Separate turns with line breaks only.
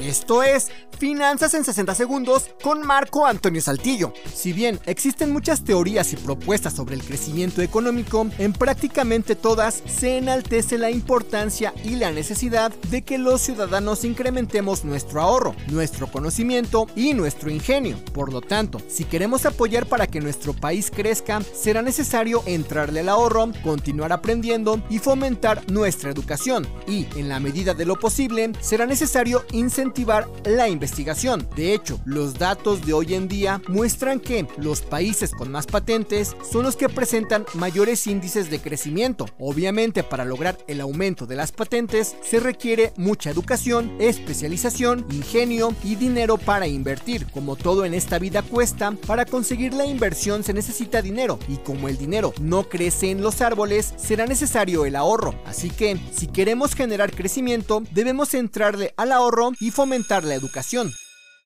Esto es Finanzas en 60 Segundos con Marco Antonio Saltillo. Si bien existen muchas teorías y propuestas sobre el crecimiento económico, en prácticamente todas se enaltece la importancia y la necesidad de que los ciudadanos incrementemos nuestro ahorro, nuestro conocimiento y nuestro ingenio. Por lo tanto, si queremos apoyar para que nuestro país crezca, será necesario entrarle al ahorro, continuar aprendiendo y fomentar nuestra educación. Y, en la medida de lo posible, será necesario incentivar la investigación. De hecho, los datos de hoy en día muestran que los países con más patentes son los que presentan mayores índices de crecimiento. Obviamente, para lograr el aumento de las patentes se requiere mucha educación, especialización, ingenio y dinero para invertir. Como todo en esta vida cuesta, para conseguir la inversión se necesita dinero y como el dinero no crece en los árboles, será necesario el ahorro. Así que, si queremos generar crecimiento, debemos entrarle al ahorro y fomentar la educación.